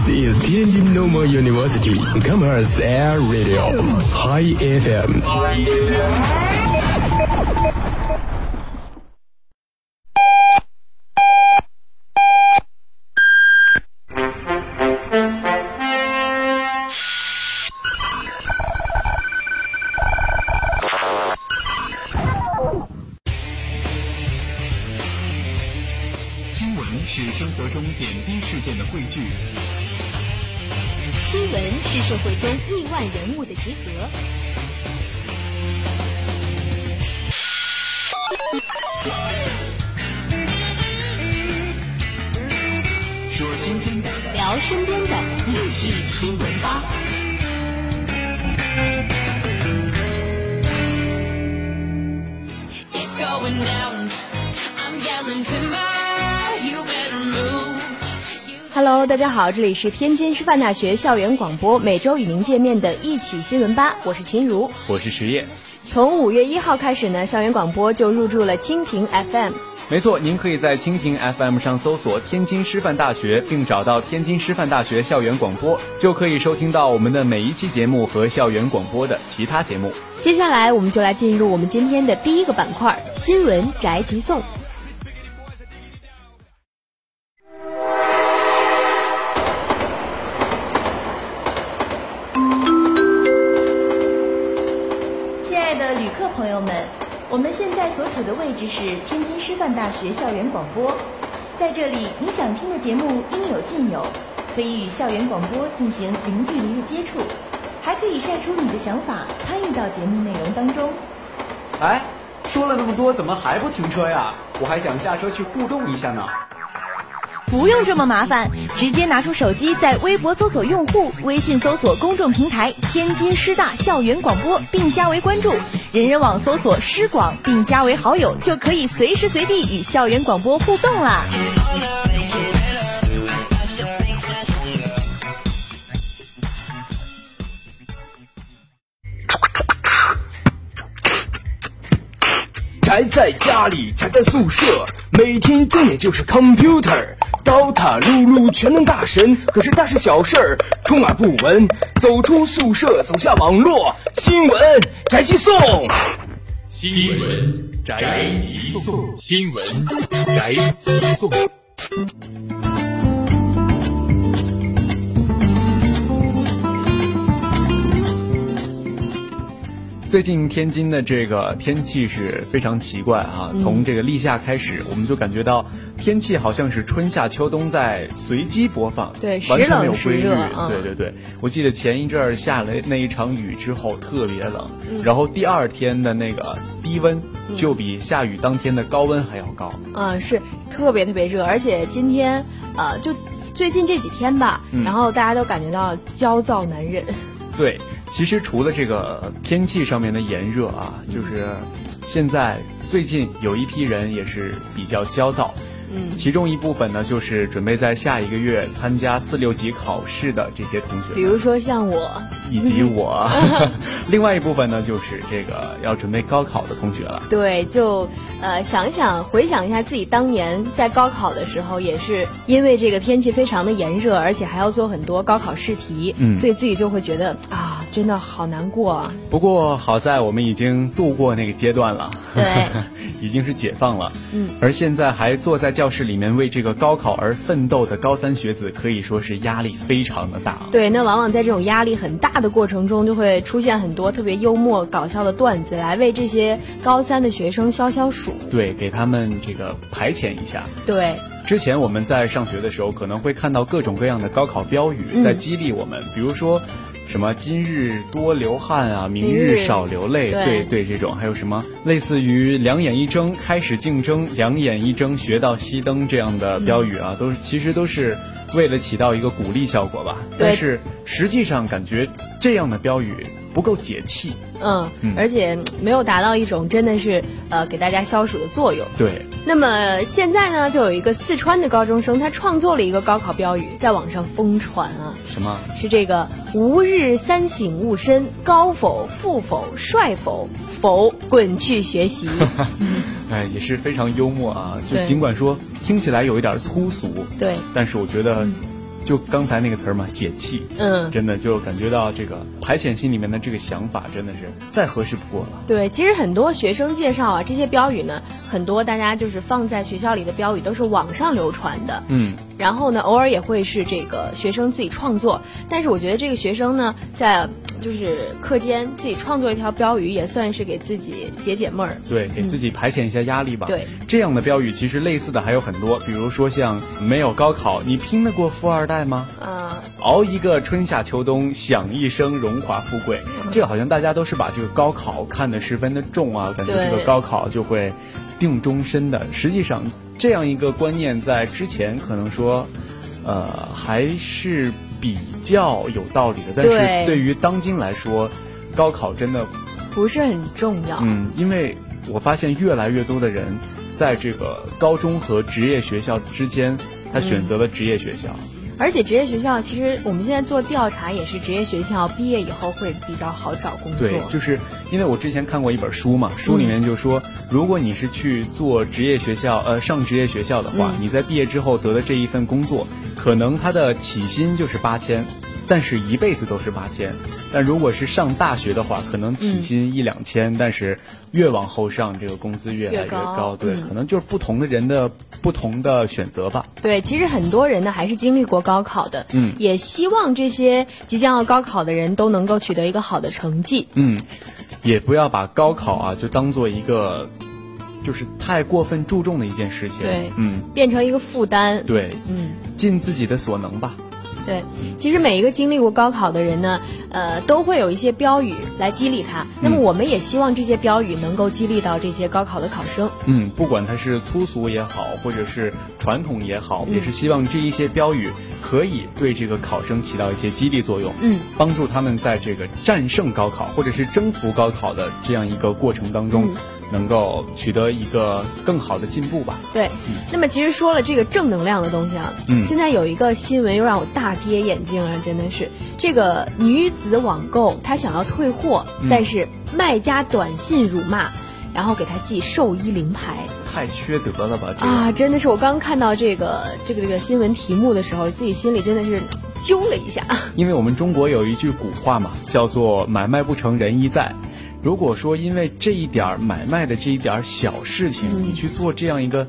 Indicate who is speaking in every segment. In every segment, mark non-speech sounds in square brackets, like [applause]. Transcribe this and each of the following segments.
Speaker 1: This is Tianjin Normal University Commerce Air Radio High FM。
Speaker 2: 新
Speaker 3: 集合。
Speaker 2: 说新鲜的，
Speaker 3: 聊身边的，一起新闻吧。
Speaker 4: It's going down. I'm yelling timber.
Speaker 5: Hello，大家好，这里是天津师范大学校园广播，每周与您见面的一起新闻吧，我是秦如。
Speaker 6: 我是石业。
Speaker 5: 从五月一号开始呢，校园广播就入驻了蜻蜓 FM。
Speaker 6: 没错，您可以在蜻蜓 FM 上搜索天津师范大学，并找到天津师范大学校园广播，就可以收听到我们的每一期节目和校园广播的其他节目。
Speaker 5: 接下来，我们就来进入我们今天的第一个板块——新闻宅急送。
Speaker 7: 这是天津师范大学校园广播，在这里，你想听的节目应有尽有，可以与校园广播进行零距离的接触，还可以晒出你的想法，参与到节目内容当中。
Speaker 6: 哎，说了那么多，怎么还不停车呀？我还想下车去互动一下呢。
Speaker 7: 不用这么麻烦，直接拿出手机，在微博搜索用户，微信搜索公众平台“天津师大校园广播”，并加为关注；人人网搜索“师广”，并加为好友，就可以随时随地与校园广播互动啦。
Speaker 1: 在家里，宅在宿舍，每天睁眼就是 computer。刀塔碌碌全能大神，可是大事小事儿充耳不闻。走出宿舍，走下网络，新闻宅急送。
Speaker 2: 新闻宅急送，新闻宅急送。
Speaker 6: 最近天津的这个天气是非常奇怪啊，从这个立夏开始，我们就感觉到天气好像是春夏秋冬在随机播放，
Speaker 5: 对
Speaker 6: 完全没有规律。对对对，我记得前一阵儿下了那一场雨之后特别冷，
Speaker 5: 嗯
Speaker 6: 然后第二天的那个低温就比下雨当天的高温还要高。
Speaker 5: 嗯，是特别特别热，而且今天呃，就最近这几天吧，
Speaker 6: 嗯
Speaker 5: 然后大家都感觉到焦躁难忍。
Speaker 6: 对，其实除了这个天气上面的炎热啊，就是现在最近有一批人也是比较焦躁。
Speaker 5: 嗯，
Speaker 6: 其中一部分呢，就是准备在下一个月参加四六级考试的这些同学，
Speaker 5: 比如说像我，
Speaker 6: 以及我。[laughs] 另外一部分呢，就是这个要准备高考的同学了。
Speaker 5: 对，就呃想一想，回想一下自己当年在高考的时候，也是因为这个天气非常的炎热，而且还要做很多高考试题，
Speaker 6: 嗯
Speaker 5: 所以自己就会觉得啊，真的好难过啊。
Speaker 6: 不过好在我们已经度过那个阶段了，
Speaker 5: 对，[laughs]
Speaker 6: 已经是解放了。
Speaker 5: 嗯，
Speaker 6: 而现在还坐在教室里面为这个高考而奋斗的高三学子，可以说是压力非常的大。
Speaker 5: 对，那往往在这种压力很大的过程中，就会出现很多特别幽默搞笑的段子，来为这些高三的学生消消暑。
Speaker 6: 对，给他们这个排遣一下。
Speaker 5: 对，
Speaker 6: 之前我们在上学的时候，可能会看到各种各样的高考标语
Speaker 5: 嗯
Speaker 6: 在激励我们，比如说什么“今日多流汗啊，明
Speaker 5: 明
Speaker 6: 日
Speaker 5: 日
Speaker 6: 少流泪”，
Speaker 5: 对
Speaker 6: 对对，这种还有什么类似于“两眼一睁开始竞争，两眼一睁学到熄灯”这样的标语啊，都是其实都是为了起到一个鼓励效果吧。但是实际上感觉这样的标语不够解气。
Speaker 5: 嗯，
Speaker 6: 嗯
Speaker 5: 而且嗯没有达到一种真的是呃给大家消暑的作用。
Speaker 6: 对，
Speaker 5: 那么现在呢，就有一个四川的高中生，他创作了一个高考标语，在网上疯传啊，
Speaker 6: 什么？
Speaker 5: 是这个“吾日三省吾身，高否、富否、帅否，否滚去学习。[laughs]
Speaker 6: 哎，也是非常幽默啊！就尽管说听起来有一点粗俗，
Speaker 5: 对，
Speaker 6: 但是我觉得就刚才那个词儿嘛，解气。
Speaker 5: 嗯，
Speaker 6: 真的就感觉到这个排遣心里面的这个想法，真的是再合适不过了。
Speaker 5: 对，其实很多学生介绍啊，这些标语呢，很多大家就是放在学校里的标语都是网上流传的。
Speaker 6: 嗯，
Speaker 5: 然后呢，偶尔也会是这个学生自己创作，但是我觉得这个学生呢，在就是课间自己创作一条标语，也算是给自己解解闷儿。
Speaker 6: 对，给自己排遣一下压力吧。
Speaker 5: 对，
Speaker 6: 这样的标语其实类似的还有很多，比如说像没有高考，你拼得过富二代吗？
Speaker 5: 啊、
Speaker 6: 熬一个春夏秋冬，享一生荣华富贵。这个好像大家都是把这个高考看得十分的重啊，感觉这个高考就会定终身的。实际上，这样一个观念在之前可能说，呃，还是比较有道理的。但是
Speaker 5: 对
Speaker 6: 对于当今来说，高考真的
Speaker 5: 不是很重要。
Speaker 6: 嗯，因为我发现越来越多的人在这个高中和职业学校之间，他选择了职业学校。
Speaker 5: 而且职业学校，其实我们现在做调查也是，职业学校毕业以后会比较好找工作。
Speaker 6: 对，就是因为我之前看过一本书嘛，书里面就说，如果你是去做职业学校，呃，上职业学校的话，
Speaker 5: 嗯
Speaker 6: 你在毕业之后得的这一份工作，可能他的起薪就是八千，但是一辈子都是八千。但如果是上大学的话，可能起薪一两千，但是越往后上，这个工资越来越
Speaker 5: 越高
Speaker 6: 高。对，
Speaker 5: 嗯
Speaker 6: 可能就是不同的人的不同的选择吧。
Speaker 5: 对，其实很多人呢还是经历过高考的，
Speaker 6: 嗯
Speaker 5: 也希望这些即将要高考的人都能够取得一个好的成绩。
Speaker 6: 嗯，也不要把高考啊就当做一个就是太过分注重的一件事情。
Speaker 5: 对
Speaker 6: 嗯，
Speaker 5: 变成一个负担。
Speaker 6: 对，
Speaker 5: 嗯，
Speaker 6: 尽自己的所能吧。
Speaker 5: 对，其实每一个经历过高考的人呢，呃，都会有一些标语来激励他。那么我们也希望这些标语能够激励到这些高考的考生。
Speaker 6: 嗯，不管他是粗俗也好，或者是传统也好，
Speaker 5: 嗯
Speaker 6: 也是希望这一些标语可以对这个考生起到一些激励作用，
Speaker 5: 嗯，
Speaker 6: 帮助他们在这个战胜高考或者是征服高考的这样一个过程当中，
Speaker 5: 嗯
Speaker 6: 能够取得一个更好的进步吧。
Speaker 5: 对，那么其实说了这个正能量的东西啊，
Speaker 6: 嗯
Speaker 5: 现在有一个新闻又让我大跌眼镜了，真的是这个女子网购她想要退货，
Speaker 6: 嗯
Speaker 5: 但是卖家短信辱骂，然后给她寄寿衣灵牌。
Speaker 6: 太缺德了吧？这个、
Speaker 5: 啊，真的是我刚看到这个这个这个新闻题目的时候，自己心里真的是 [tsk] 揪了一下。[laughs]
Speaker 6: 因为我们中国有一句古话嘛，叫做“买卖不成仁义在”。如果说因为这一点儿买卖的这一点儿小事情，
Speaker 5: 嗯。
Speaker 6: 你去做这样一个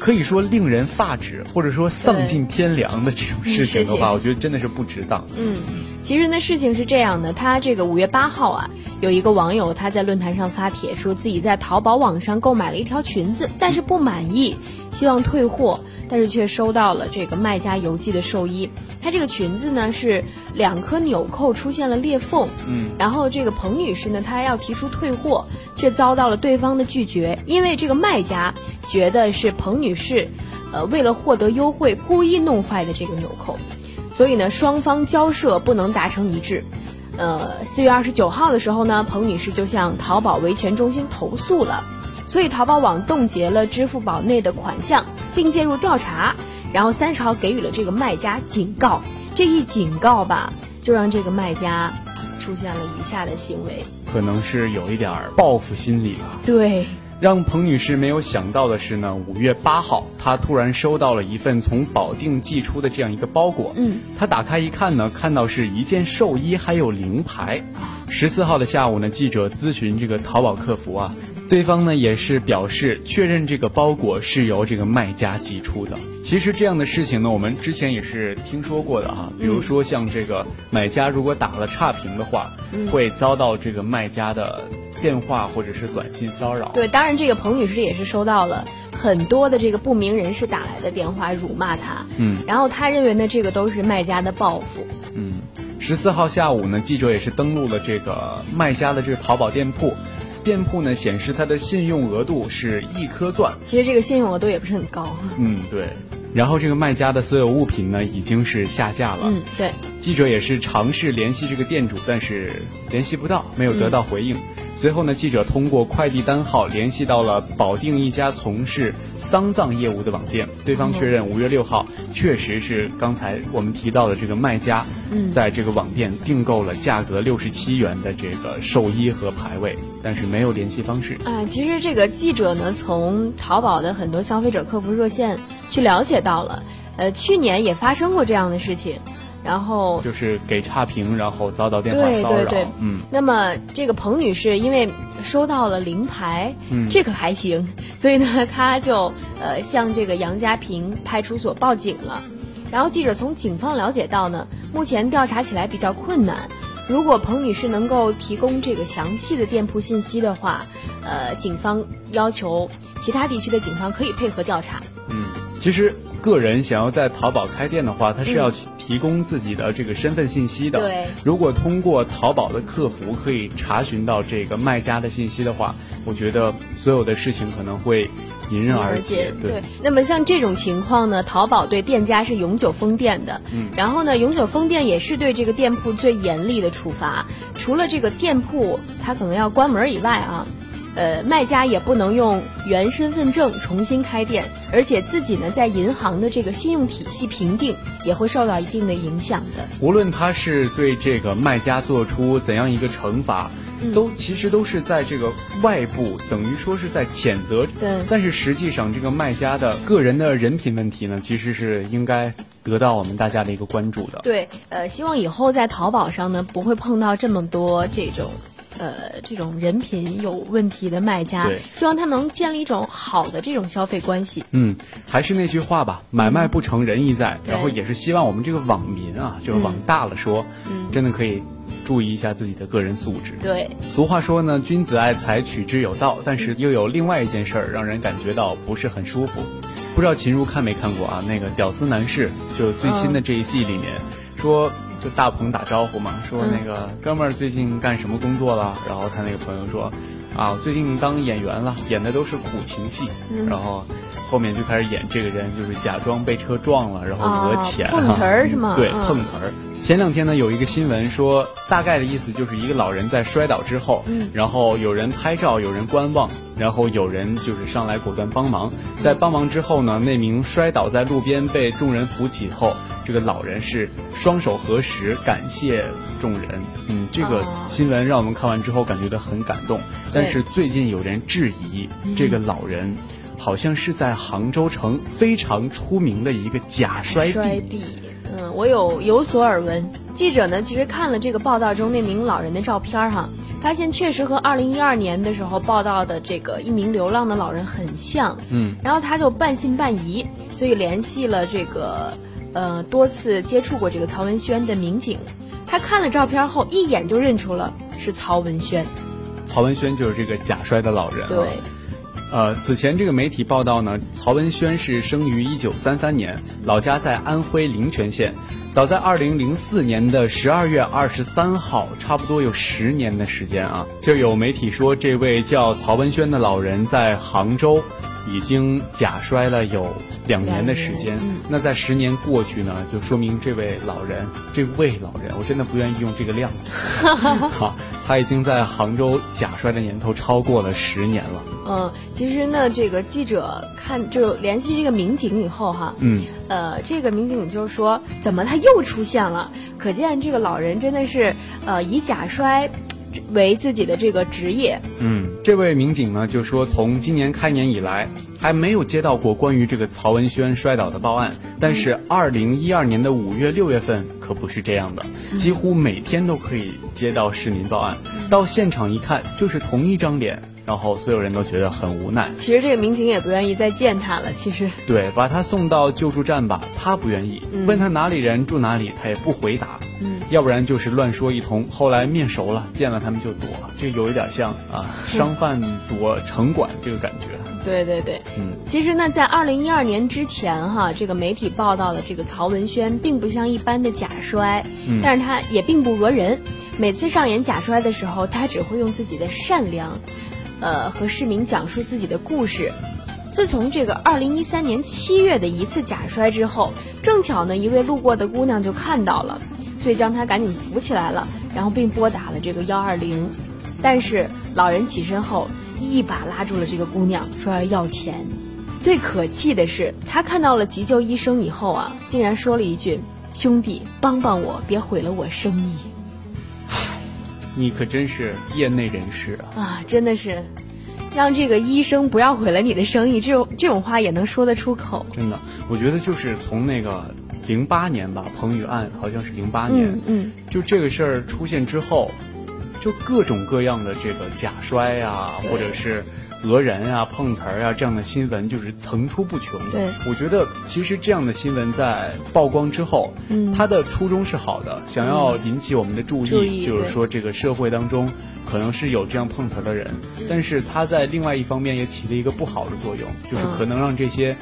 Speaker 6: 可以说令人发指或者说丧尽天良的这种事情的话，我觉得真的是不值当。
Speaker 5: 嗯，其实呢，事情是这样的，他这个五月八号啊，有一个网友他在论坛上发帖说自己在淘宝网上购买了一条裙子，但是不满意，希望退货，但是却收到了这个卖家邮寄的寿衣。他这个裙子呢是两颗纽扣出现了裂缝，
Speaker 6: 嗯，
Speaker 5: 然后这个彭女士呢，她要提出退货，却遭到了对方的拒绝，因为这个卖家觉得是彭女士，呃，为了获得优惠故意弄坏的这个纽扣。所以呢，双方交涉不能达成一致。呃，四月二十九号的时候呢，彭女士就向淘宝维权中心投诉了，所以淘宝网冻结了支付宝内的款项，并介入调查。然后三十号给予了这个卖家警告，这一警告吧，就让这个卖家出现了以下的行为。
Speaker 6: 可能是有一点报复心理吧。
Speaker 5: 对，
Speaker 6: 让彭女士没有想到的是呢，五月八号，她突然收到了一份从保定寄出的这样一个包裹。
Speaker 5: 嗯，
Speaker 6: 她打开一看呢，看到是一件寿衣，还有灵牌。十四号的下午呢，记者咨询这个淘宝客服啊，对方呢也是表示确认这个包裹是由这个卖家寄出的。其实这样的事情呢，我们之前也是听说过的哈，比如说像这个买家如果打了差评的话，会遭到这个卖家的电话或者是短信骚扰。
Speaker 5: 对，当然这个彭女士也是收到了很多的这个不明人士打来的电话辱骂她，
Speaker 6: 嗯，
Speaker 5: 然后她认为呢，这个都是卖家的报复。
Speaker 6: 嗯，十四号下午呢，记者也是登录了这个卖家的这个淘宝店铺，店铺呢显示他的信用额度是一颗钻。
Speaker 5: 其实这个信用额度也不是很高。
Speaker 6: 嗯，对。然后这个卖家的所有物品呢已经是下架了。
Speaker 5: 嗯，对。
Speaker 6: 记者也是尝试联系这个店主，但是联系不到，没有得到回应。随后呢，记者通过快递单号联系到了保定一家从事丧葬业务的网店，对方确认五月六号确实是刚才我们提到的这个卖家，在这个网店订购了价格六十七元的这个寿衣和牌位，但是没有联系方式。
Speaker 5: 啊，其实这个记者呢，从淘宝的很多消费者客服热线去了解到了，呃，去年也发生过这样的事情，然后
Speaker 6: 就是给差评，然后遭到电话
Speaker 5: 对
Speaker 6: 骚扰。
Speaker 5: 对对，
Speaker 6: 嗯，
Speaker 5: 那么这个彭女士因为收到了零牌，
Speaker 6: 嗯
Speaker 5: 这个还行，所以呢，她就呃向这个杨家坪派出所报警了。然后记者从警方了解到呢，目前调查起来比较困难。如果彭女士能够提供这个详细的店铺信息的话，呃，警方要求其他地区的警方可以配合调查。
Speaker 6: 嗯，其实个人想要在淘宝开店的话，他是要
Speaker 5: 嗯
Speaker 6: 提供自己的这个身份信息的。
Speaker 5: 对
Speaker 6: 如果通过淘宝的客服可以查询到这个卖家的信息的话，我觉得所有的事情可能会迎刃而解。
Speaker 5: 对，那么像这种情况呢，淘宝对店家是永久封店的。
Speaker 6: 嗯
Speaker 5: 然后呢，永久封店也是对这个店铺最严厉的处罚。除了这个店铺它可能要关门以外啊，呃，卖家也不能用原身份证重新开店，而且自己呢在银行的这个信用体系评定也会受到一定的影响的。
Speaker 6: 无论他是对这个卖家做出怎样一个惩罚，
Speaker 5: 嗯
Speaker 6: 都其实都是在这个外部等于说是在谴责。
Speaker 5: 对
Speaker 6: 但是实际上，这个卖家的个人的人品问题呢，其实是应该得到我们大家的一个关注的。
Speaker 5: 对，呃，希望以后在淘宝上呢，不会碰到这么多这种，呃，这种人品有问题的卖家。希望他能建立一种好的这种消费关系。
Speaker 6: 嗯，还是那句话吧，买卖不成仁义在。
Speaker 5: 对
Speaker 6: 然后也是希望我们这个网民啊，就是往大了说，
Speaker 5: 嗯
Speaker 6: 真的可以注意一下自己的个人素质。
Speaker 5: 对，
Speaker 6: 俗话说呢，君子爱财，取之有道。但是又有另外一件事儿，让人感觉到不是很舒服。不知道秦如看没看过啊？那个《屌丝男士》就最新的这一季里面，说就大鹏打招呼嘛，说那个哥们儿最近干什么工作了？然后他那个朋友说，啊，最近当演员了，演的都是苦情戏。然后后面就开始演这个人，就是假装被车撞了，然后讹
Speaker 5: 啊
Speaker 6: 钱、
Speaker 5: 碰瓷儿是吗
Speaker 6: 对，
Speaker 5: 嗯
Speaker 6: 碰瓷儿。前两天呢，有一个新闻说，大概的意思就是一个老人在摔倒之后，
Speaker 5: 嗯
Speaker 6: 然后有人拍照，有人观望，然后有人就是上来果断帮忙。在帮忙之后呢，那名摔倒在路边被众人扶起后，这个老人是双手合十感谢众人。嗯，这个
Speaker 5: 哦
Speaker 6: 新闻让我们看完之后感觉到很感动。但是最近有人质疑这个老人。好像是在杭州城非常出名的一个假摔地，
Speaker 5: 摔地。嗯，我有有所耳闻。记者呢，其实看了这个报道中那名老人的照片儿哈，发现确实和二零一二年的时候报道的这个一名流浪的老人很像。
Speaker 6: 嗯，
Speaker 5: 然后他就半信半疑，所以联系了这个呃多次接触过这个曹文轩的民警。他看了照片后，一眼就认出了是曹文轩。
Speaker 6: 曹文轩就是这个假摔的老人、啊。
Speaker 5: 对。
Speaker 6: 呃，此前这个媒体报道呢，曹文轩是生于一九三三年，老家在安徽临泉县。早在二零零四年的十二月二十三号，差不多有十年的时间啊，就有媒体说，这位叫曹文轩的老人在杭州已经假摔了有两年的时间。
Speaker 5: 嗯
Speaker 6: 那在十年过去呢，就说明这位老人，这位老人，我真的不愿意用这个量词，[laughs] 好，他已经在杭州假摔的年头超过了十年了。
Speaker 5: 嗯，其实呢，这个记者看就联系这个民警以后哈，
Speaker 6: 嗯，
Speaker 5: 呃，这个民警就说，怎么他又出现了？可见这个老人真的是，呃，以假摔为自己的这个职业。
Speaker 6: 嗯，这位民警呢就说，从今年开年以来，还没有接到过关于这个曹文轩摔倒的报案。但是，二零一二年的五月、六月份可不是这样的，几乎每天都可以接到市民报案。到现场一看，就是同一张脸，然后所有人都觉得很无奈。
Speaker 5: 其实这个民警也不愿意再见他了。其实，
Speaker 6: 对，把他送到救助站吧，他不愿意；问他哪里人住哪里，他也不回答。
Speaker 5: 嗯，
Speaker 6: 要不然就是乱说一通。后来面熟了，见了他们就躲，这有一点像啊，商贩躲城管这个感觉。
Speaker 5: 对对对，
Speaker 6: 嗯，
Speaker 5: 其实呢，在二零一二年之前哈，这个媒体报道的这个曹文轩，并不像一般的假摔，
Speaker 6: 嗯
Speaker 5: 但是他也并不讹人。每次上演假摔的时候，他只会用自己的善良，呃，和市民讲述自己的故事。自从这个二零一三年七月的一次假摔之后，正巧呢，一位路过的姑娘就看到了，所以将他赶紧扶起来了，然后并拨打了这个幺二零。但是老人起身后，一把拉住了这个姑娘，说要要钱。最可气的是，他看到了急救医生以后啊，竟然说了一句：“兄弟，帮帮我，别毁了我生意。
Speaker 6: 你可真是业内人士啊！
Speaker 5: 啊，真的是，让这个医生不要毁了你的生意，这种这种话也能说得出口。
Speaker 6: 真的，我觉得就是从那个零八年吧，彭宇案好像是零八年，
Speaker 5: 嗯嗯，
Speaker 6: 就这个事儿出现之后，就各种各样的这个假摔啊，或者是讹人啊、碰瓷儿啊这样的新闻，就是层出不穷。
Speaker 5: 对。
Speaker 6: 我觉得其实这样的新闻在曝光之后，
Speaker 5: 嗯。
Speaker 6: 它的初衷是好的，想要引起我们的注意，
Speaker 5: 注意
Speaker 6: 就是说这个社会当中。可能是有这样碰瓷儿的人，但是他在另外一方面也起了一个不好的作用，就是
Speaker 5: 嗯。
Speaker 6: 可能让这些，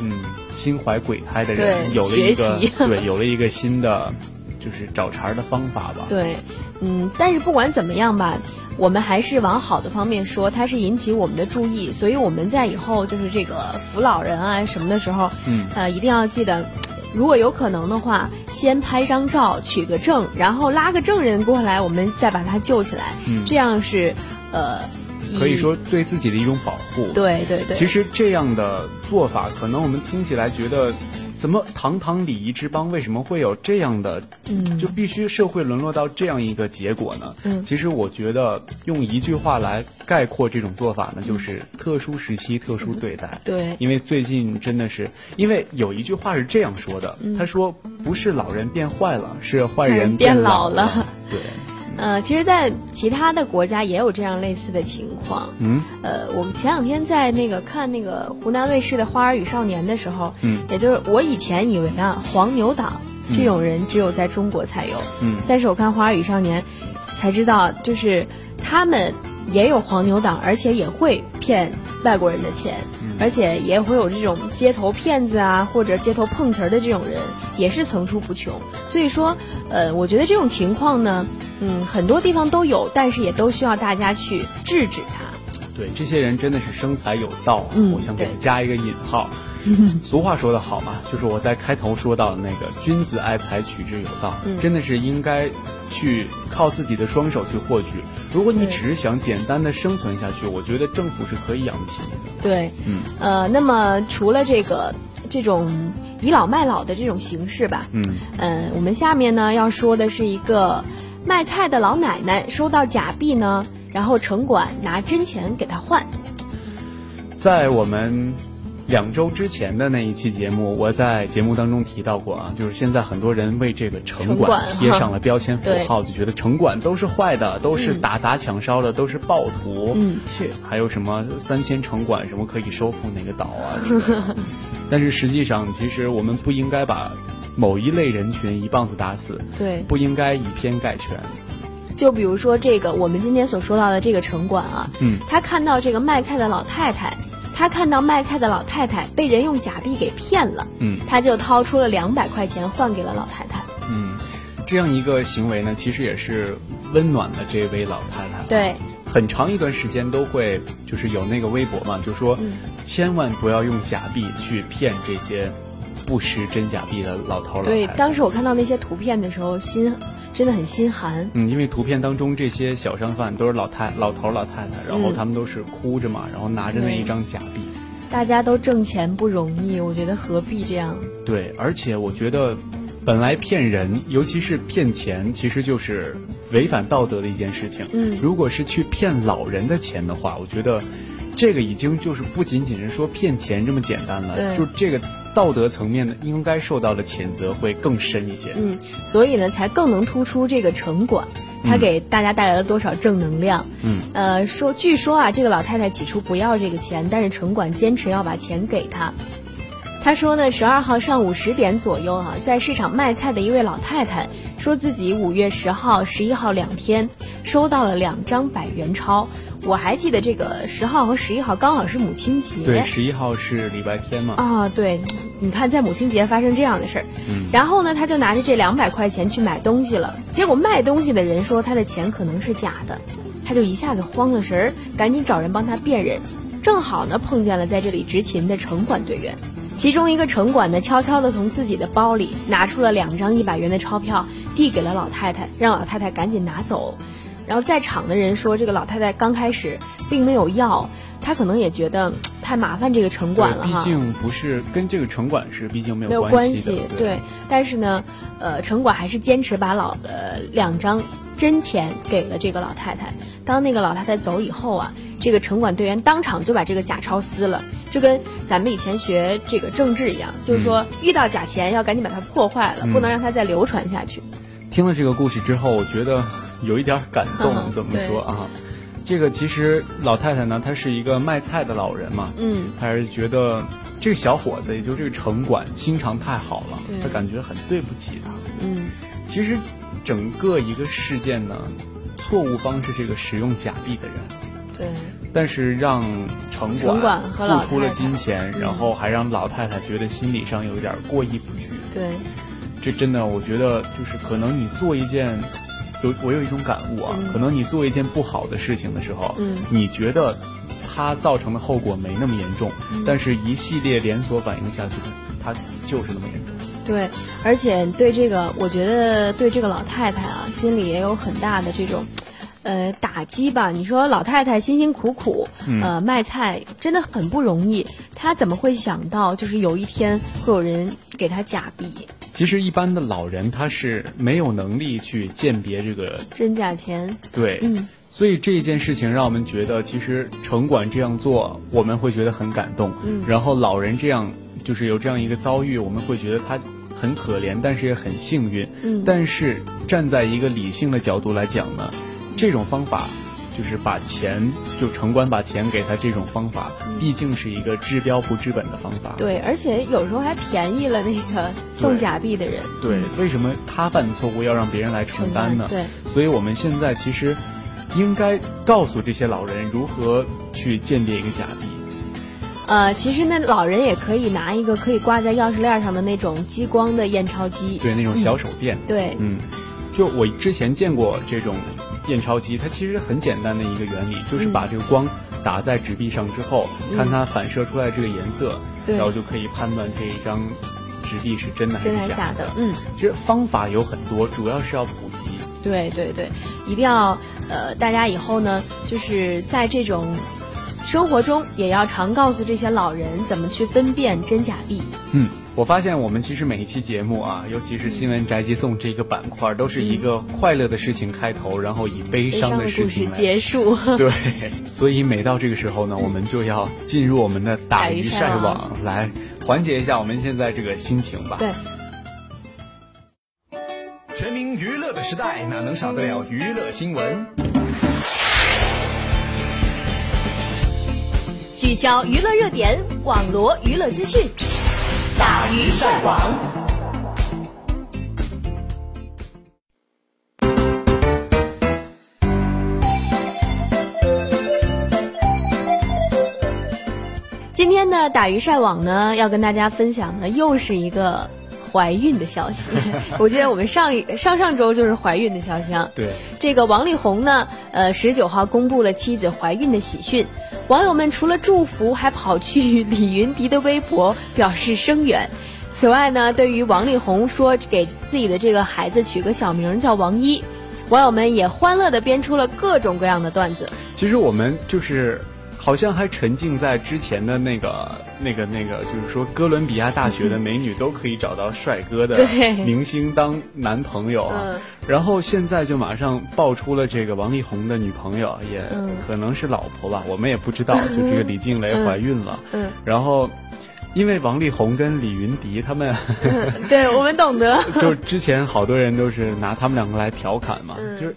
Speaker 6: 嗯，心怀鬼胎的人有了一个 [laughs] [laughs] 对有了一个新的，就是找茬儿的方法吧。
Speaker 5: 对，嗯，但是不管怎么样吧，我们还是往好的方面说，它是引起我们的注意，所以我们在以后就是这个扶老人啊什么的时候，
Speaker 6: 嗯
Speaker 5: 呃，一定要记得。如果有可能的话，先拍张照，取个证，然后拉个证人过来，我们再把他救起来。
Speaker 6: 嗯
Speaker 5: 这样是，呃，
Speaker 6: 可以说对自己的一种保护。，
Speaker 5: 对对对。
Speaker 6: 其实这样的做法，可能我们听起来觉得，怎么堂堂礼仪之邦，为什么会有这样的，
Speaker 5: 嗯
Speaker 6: 就必须社会沦落到这样一个结果呢？
Speaker 5: 嗯
Speaker 6: 其实我觉得用一句话来概括这种做法呢，就是特殊时期特殊对待。
Speaker 5: 对
Speaker 6: 因为最近真的是，因为有一句话是这样说的，他说不是老人变坏了，是坏人
Speaker 5: 变
Speaker 6: 老
Speaker 5: 老了。
Speaker 6: 对，
Speaker 5: 呃，其实，在其他的国家也有这样类似的情况。
Speaker 6: 嗯，
Speaker 5: 呃，我们前两天在那个看那个湖南卫视的《花儿与少年》的时候，
Speaker 6: 嗯。
Speaker 5: 也就是我以前以为啊，黄牛党这种人只有在中国才有，
Speaker 6: 嗯。
Speaker 5: 但是我看《花儿与少年》才知道，就是他们也有黄牛党，而且也会骗外国人的钱，而且也会有这种街头骗子啊，或者街头碰瓷儿的这种人，也是层出不穷。所以说，呃，我觉得这种情况呢，嗯，很多地方都有，但是也都需要大家去制止它。
Speaker 6: 对，这些人真的是生财有道我想给他加一个引号。[laughs] 俗话说得好嘛，就是我在开头说到的那个“君子爱财，取之有道”，
Speaker 5: 嗯
Speaker 6: 真的是应该去靠自己的双手去获取。如果你只是想简单的生存下去，我觉得政府是可以养得起你的。
Speaker 5: 对，
Speaker 6: 嗯，
Speaker 5: 呃，那么除了这个这种倚老卖老的这种形式吧，
Speaker 6: 嗯，
Speaker 5: 嗯，我们下面呢要说的是一个卖菜的老奶奶收到假币呢，然后城管拿真钱给她换。
Speaker 6: 在我们两周之前的那一期节目，我在节目当中提到过啊，就是现在很多人为这个城管贴上了标签符号，就觉得城管都是坏的，都是
Speaker 5: 嗯
Speaker 6: 打砸抢烧的，都是暴徒。
Speaker 5: 嗯，是，
Speaker 6: 还有什么三千城管什么可以收复哪个岛啊？[laughs] 但是实际上，其实我们不应该把某一类人群一棒子打死，
Speaker 5: 对。
Speaker 6: 不应该以偏概全。
Speaker 5: 就比如说这个我们今天所说到的这个城管啊，
Speaker 6: 嗯，
Speaker 5: 他看到这个卖菜的老太太，他看到卖菜的老太太被人用假币给骗了，
Speaker 6: 嗯
Speaker 5: 他就掏出了两百块钱换给了老太太。
Speaker 6: 嗯，这样一个行为呢，其实也是温暖了这位老太太。
Speaker 5: 对，
Speaker 6: 很长一段时间都会就是有那个微博嘛，就说、
Speaker 5: 嗯
Speaker 6: 千万不要用假币去骗这些不识真假币的老头老太
Speaker 5: 对，当时我看到那些图片的时候，心真的很心寒。
Speaker 6: 嗯，因为图片当中这些小商贩都是老太老头老太太，然后
Speaker 5: 嗯
Speaker 6: 他们都是哭着嘛，然后拿着那一张假币。
Speaker 5: 大家都挣钱不容易，我觉得何必这样？
Speaker 6: 对，而且我觉得，本来骗人，尤其是骗钱，其实就是违反道德的一件事情。
Speaker 5: 嗯
Speaker 6: 如果是去骗老人的钱的话，我觉得这个已经就是不仅仅是说骗钱这么简单了，就这个道德层面的应该受到的谴责会更深一些。
Speaker 5: 嗯，所以呢，才更能突出这个城管，它
Speaker 6: 嗯
Speaker 5: 给大家带来了多少正能量。
Speaker 6: 嗯，
Speaker 5: 呃，说据说啊，这个老太太起初不要这个钱，但是城管坚持要把钱给她。她说呢，十二号上午十点左右啊，在市场卖菜的一位老太太说自己五月十号、十一号两天收到了两张百元钞。我还记得这个十号和十一号刚好是母亲节。
Speaker 6: 对，十一号是礼拜天嘛。
Speaker 5: 啊，对，你看在母亲节发生这样的事儿，
Speaker 6: 嗯
Speaker 5: 然后呢，他就拿着这两百块钱去买东西了，结果卖东西的人说他的钱可能是假的，他就一下子慌了神儿，赶紧找人帮他辨认，正好呢碰见了在这里执勤的城管队员，其中一个城管呢悄悄地从自己的包里拿出了两张一百元的钞票，递给了老太太，让老太太赶紧拿走。然后在场的人说，这个老太太刚开始并没有要，她可能也觉得 [tsk] 太麻烦这个城管了，哈。
Speaker 6: 毕竟不是跟这个城管是，毕竟没
Speaker 5: 没有
Speaker 6: 关
Speaker 5: 关
Speaker 6: 系的。
Speaker 5: 对。但是呢，呃，城管还是坚持把老呃两张真钱给了这个老太太。当那个老太太走以后啊，这个城管队员当场就把这个假钞撕了，就跟咱们以前学这个政治一样，就是说遇到假钱要赶紧把它破坏了，不能让它再流传下去。
Speaker 6: 听了这个故事之后，我觉得有一点感动。
Speaker 5: 嗯
Speaker 6: 怎么说啊？这个其实老太太呢，她是一个卖菜的老人嘛，
Speaker 5: 嗯，
Speaker 6: 她是觉得这个小伙子，也就是这个城管心肠太好了，她感觉很对不起他。
Speaker 5: 嗯，
Speaker 6: 其实整个一个事件呢，错误方是这个使用假币的人，
Speaker 5: 对，
Speaker 6: 但是让城
Speaker 5: 城管
Speaker 6: 付出了金钱，
Speaker 5: 嗯
Speaker 6: 然后还让老太太觉得心理上有一点过意不去。
Speaker 5: 对，
Speaker 6: 这真的，我觉得就是可能你做一件，有我有一种感悟啊，
Speaker 5: 嗯。
Speaker 6: 可能你做一件不好的事情的时候，
Speaker 5: 嗯。
Speaker 6: 你觉得它造成的后果没那么严重，
Speaker 5: 嗯。
Speaker 6: 但是一系列连锁反应下去，它就是那么严重。
Speaker 5: 对，而且对这个，我觉得对这个老太太啊，心里也有很大的这种，呃，打击吧。你说老太太辛辛苦苦，
Speaker 6: 嗯。
Speaker 5: 呃，卖菜真的很不容易，她怎么会想到，就是有一天会有人给她假币，
Speaker 6: 其实一般的老人他是没有能力去鉴别这个
Speaker 5: 真假钱？
Speaker 6: 对，
Speaker 5: 嗯，
Speaker 6: 所以这一件事情让我们觉得，其实城管这样做，我们会觉得很感动。
Speaker 5: 嗯
Speaker 6: 然后老人这样就是有这样一个遭遇，我们会觉得他很可怜，但是也很幸运。
Speaker 5: 嗯
Speaker 6: 但是站在一个理性的角度来讲呢，这种方法。就是把钱，就城管把钱给他这种方法，毕竟是一个治标不治本的方法。
Speaker 5: 嗯对，而且有时候还便宜了那个送假币的人。
Speaker 6: 对，为什么他犯错误要让别人来承担呢？
Speaker 5: 对
Speaker 6: 所以我们现在其实应该告诉这些老人如何去鉴别一个假币。
Speaker 5: 呃，其实那老人也可以拿一个可以挂在钥匙链上的那种激光的验钞机。
Speaker 6: 对，那种小手电。
Speaker 5: 对，
Speaker 6: 嗯，就我之前见过这种验钞机，它其实很简单的一个原理，就是把这个光打在纸币上之后，看它反射出来这个颜色，
Speaker 5: 对
Speaker 6: 然后就可以判断这一张纸币是真的还是假
Speaker 5: 的？嗯，
Speaker 6: 其实方法有很多，主要是要普及。
Speaker 5: 对对对，一定要呃，大家以后呢，就是在这种生活中，也要常告诉这些老人怎么去分辨真假币。
Speaker 6: 嗯，我发现我们其实每一期节目啊，尤其是新闻宅急送这个板块，都是一个快乐的事情开头，然后以悲伤的
Speaker 5: 事
Speaker 6: 事情来
Speaker 5: 结束。[laughs]
Speaker 6: 对，所以每到这个时候呢，我们就要进入我们的打鱼晒
Speaker 5: 网，
Speaker 6: 来缓解一下我们现在这个心情吧。
Speaker 5: 对，
Speaker 1: 全民娱乐的时代，哪能少得了娱乐新闻？
Speaker 7: 聚焦娱乐热点，网罗娱乐资讯，打鱼晒网。
Speaker 5: 今天的打鱼晒网呢，要跟大家分享的又是一个怀孕的消息。[laughs] 我记得我们上一上上周就是怀孕的消息啊。
Speaker 6: 对，
Speaker 5: 这个王力宏呢，呃，十九号公布了妻子怀孕的喜讯，网友们除了祝福，还跑去李云迪的微博表示声援。此外呢，对于王力宏说给自己的这个孩子取个小名叫王一，网友们也欢乐地编出了各种各样的段子。
Speaker 6: 其实我们就是好像还沉浸在之前的那个、那个、那个，就是说哥伦比亚大学的美女都可以找到帅哥的明星当男朋友啊。
Speaker 5: 嗯
Speaker 6: 然后现在就马上爆出了这个王力宏的女朋友，也
Speaker 5: 嗯
Speaker 6: 可能是老婆吧，我们也不知道。就这个李静蕾怀孕了，
Speaker 5: 嗯，
Speaker 6: 然后。因为王力宏跟李云迪他们，
Speaker 5: 对我们懂得。[laughs]
Speaker 6: 就之前好多人都是拿他们两个来调侃嘛，
Speaker 5: 嗯
Speaker 6: 就是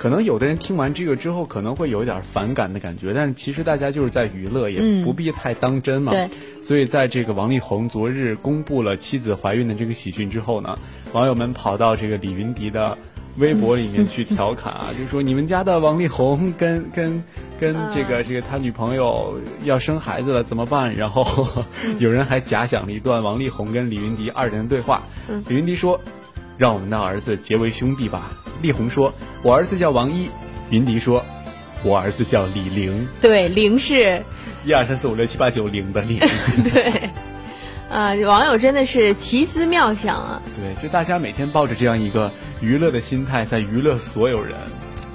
Speaker 6: 可能有的人听完这个之后可能会有一点反感的感觉，但是其实大家就是在娱乐，也
Speaker 5: 嗯
Speaker 6: 不必太当真嘛。
Speaker 5: 对，
Speaker 6: 所以在这个王力宏昨日公布了妻子怀孕的这个喜讯之后呢，网友们跑到这个李云迪的。微博里面去调侃啊，就说你们家的王力宏跟跟跟这个这个他女朋友要生孩子了怎么办？然后 [laughs] 有人还假想了一段王力宏跟李云迪二人的对话。李云迪说：“让我们的儿子结为兄弟吧。”力宏说：“我儿子叫王一。”云迪说：“我儿子叫李玲。
Speaker 5: 对，玲是，[laughs] ”
Speaker 6: 一二三四五六七八九零的李玲。[laughs]
Speaker 5: 对，啊、网友真的是奇思妙想啊。
Speaker 6: 对，就大家每天抱着这样一个娱乐的心态，在娱乐所有人。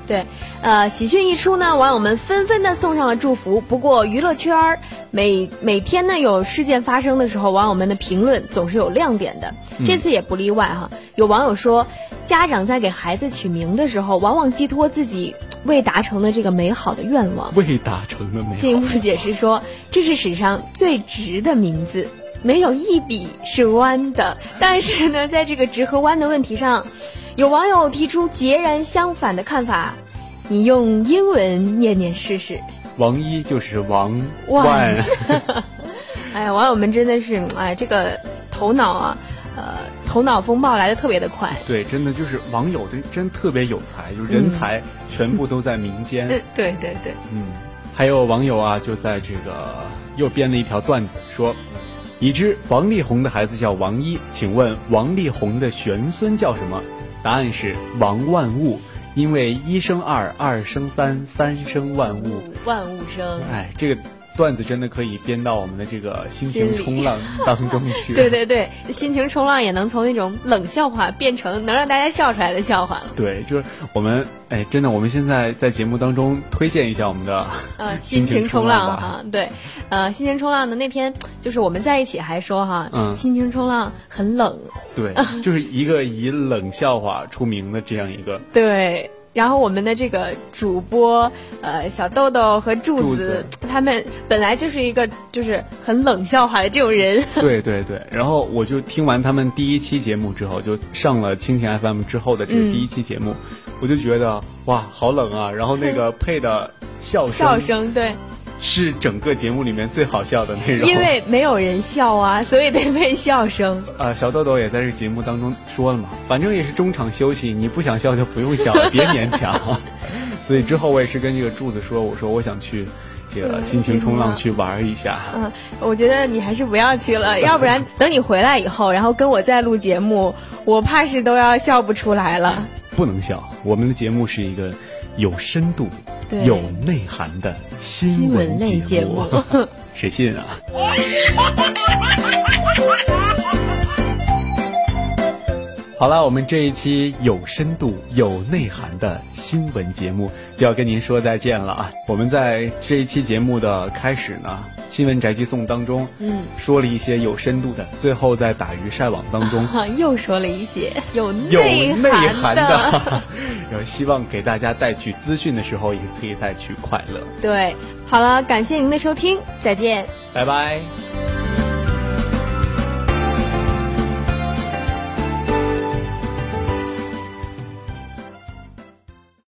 Speaker 5: 对，呃，喜讯一出呢，网友们纷纷的送上了祝福。不过娱乐圈儿每每天呢有事件发生的时候，网友们的评论总是有亮点的，这次也不例外哈。有网友说，家长在给孩子取名的时候，往往寄托自己未达成的这个美好的愿望。
Speaker 6: 未达成的美好。
Speaker 5: 进一步解释说，这是史上最直的名字，没有一笔是弯的。但是呢，在这个直和弯的问题上，有网友提出截然相反的看法。你用英文念念试试。
Speaker 6: 王一就是王
Speaker 5: 万
Speaker 6: 万，[laughs]
Speaker 5: 哎呀，网友们真的是，哎，这个头脑啊，呃，头脑风暴来的特别的快。
Speaker 6: 对，真的就是网友真真特别有才，就人才全部都在民间。
Speaker 5: 嗯，对对对，
Speaker 6: 嗯，还有网友啊，就在这个又编了一条段子，说，已知王力宏的孩子叫王一，请问王力宏的玄孙叫什么？答案是王万物，因为一生二，二生三，三生万物。
Speaker 5: 万物生。
Speaker 6: 哎，这个段子真的可以编到我们的这个心情冲浪当中去。
Speaker 5: 对对对，心情冲浪也能从那种冷笑话变成能让大家笑出来的笑话了。
Speaker 6: 对，就是我们哎，真的，我们现在在节目当中推荐一下我们的
Speaker 5: 呃，
Speaker 6: 心 [laughs]
Speaker 5: 心情冲
Speaker 6: 浪
Speaker 5: 哈，对，呃，心情冲浪的那天，就是我们在一起还说哈，
Speaker 6: 嗯
Speaker 5: 心情冲浪很冷，
Speaker 6: 对，就是一个以冷笑话出名的这样一个。[laughs]
Speaker 5: 对。然后我们的这个主播，呃，小豆豆和柱
Speaker 6: 柱
Speaker 5: 子。
Speaker 6: 子，
Speaker 5: 他们本来就是一个就是很冷笑话的这种人，[laughs]
Speaker 6: 对对对，然后我就听完他们第一期节目之后，就上了蜻蜓 FM 之后的这个
Speaker 5: 嗯。
Speaker 6: 第一期节目，我就觉得哇，好冷啊！然后那个配的笑声，
Speaker 5: 笑声对，
Speaker 6: 是整个节目里面最好笑的内容。
Speaker 5: 因为没有人笑啊，所以得配笑声。
Speaker 6: 呃，[laughs] 小豆豆也在这个节目当中说了嘛，反正也是中场休息，你不想笑就不用笑了，[laughs] 别勉强。所以之后我也是跟这个柱子说，我说我想去这个心情冲浪去玩一下。
Speaker 5: 嗯，我觉得你还是不要去了，[laughs] 要不然等你回来以后，然后跟我再录节目，我怕是都要笑不出来了。
Speaker 6: 不能笑，我们的节目是一个有深度、有内涵的新
Speaker 5: 新闻
Speaker 6: 闻
Speaker 5: 类节
Speaker 6: 目。[laughs] 谁信啊？[laughs] 好了，我们这一期有深度、有内涵的新闻节目就要跟您说再见了啊！我们在这一期节目的开始呢，新闻宅急送当中，
Speaker 5: 嗯，
Speaker 6: 说了一些有深度的，最后在打鱼晒网当中
Speaker 5: 啊，[laughs] 又说了一些有
Speaker 6: 有
Speaker 5: 内
Speaker 6: 内涵，的，然 [laughs] 后希望给大家带去资讯的时候，也可以带去快乐。
Speaker 5: 对，好了，感谢您的收听，再见。
Speaker 6: 拜拜。